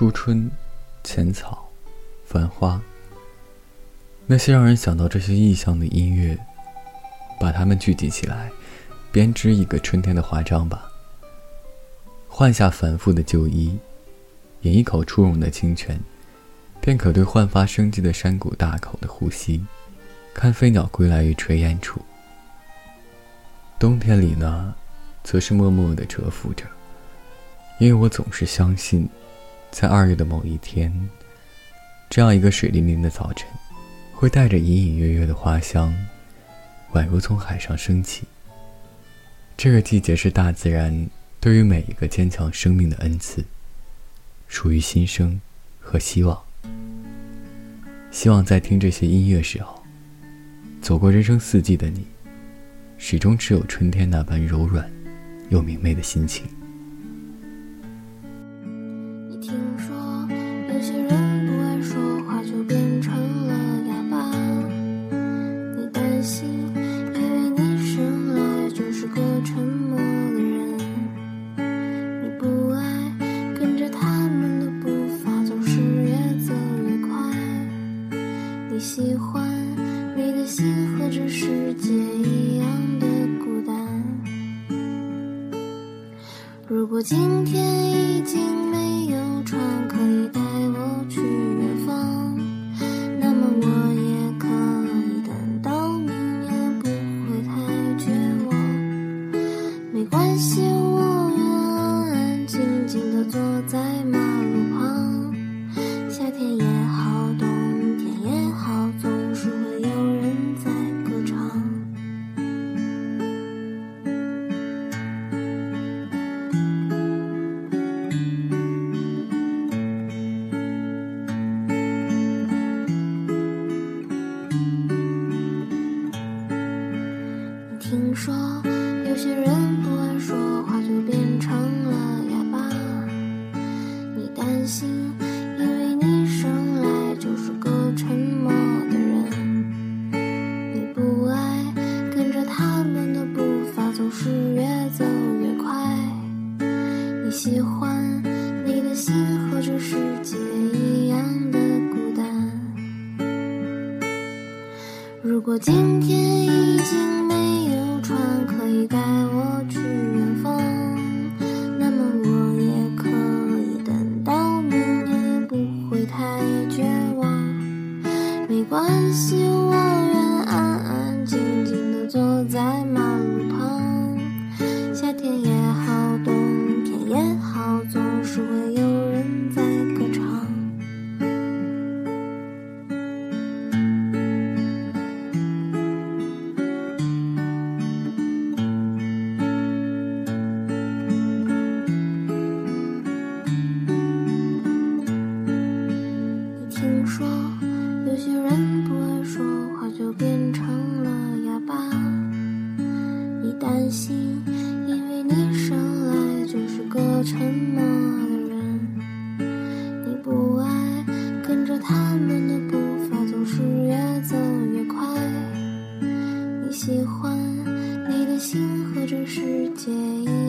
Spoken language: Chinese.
初春、浅草、繁花，那些让人想到这些意象的音乐，把它们聚集起来，编织一个春天的华章吧。换下繁复的旧衣，饮一口初融的清泉，便可对焕发生机的山谷大口的呼吸，看飞鸟归来于炊烟处。冬天里呢，则是默默的蛰伏着，因为我总是相信，在二月的某一天，这样一个水灵灵的早晨，会带着隐隐约约的花香，宛如从海上升起。这个季节是大自然对于每一个坚强生命的恩赐，属于新生和希望。希望在听这些音乐时候，走过人生四季的你。始终只有春天那般柔软又明媚的心情。喜欢你的心和这世界一样的孤单。如果今天已经没有船可以你喜欢你的心和这世界一样的孤单。如果今天已经没有。船可以带我去远方，成了哑巴你担心因为你生来就是个沉默的人。你不爱跟着他们的步伐总是越走越快。你喜欢你的心和这世界一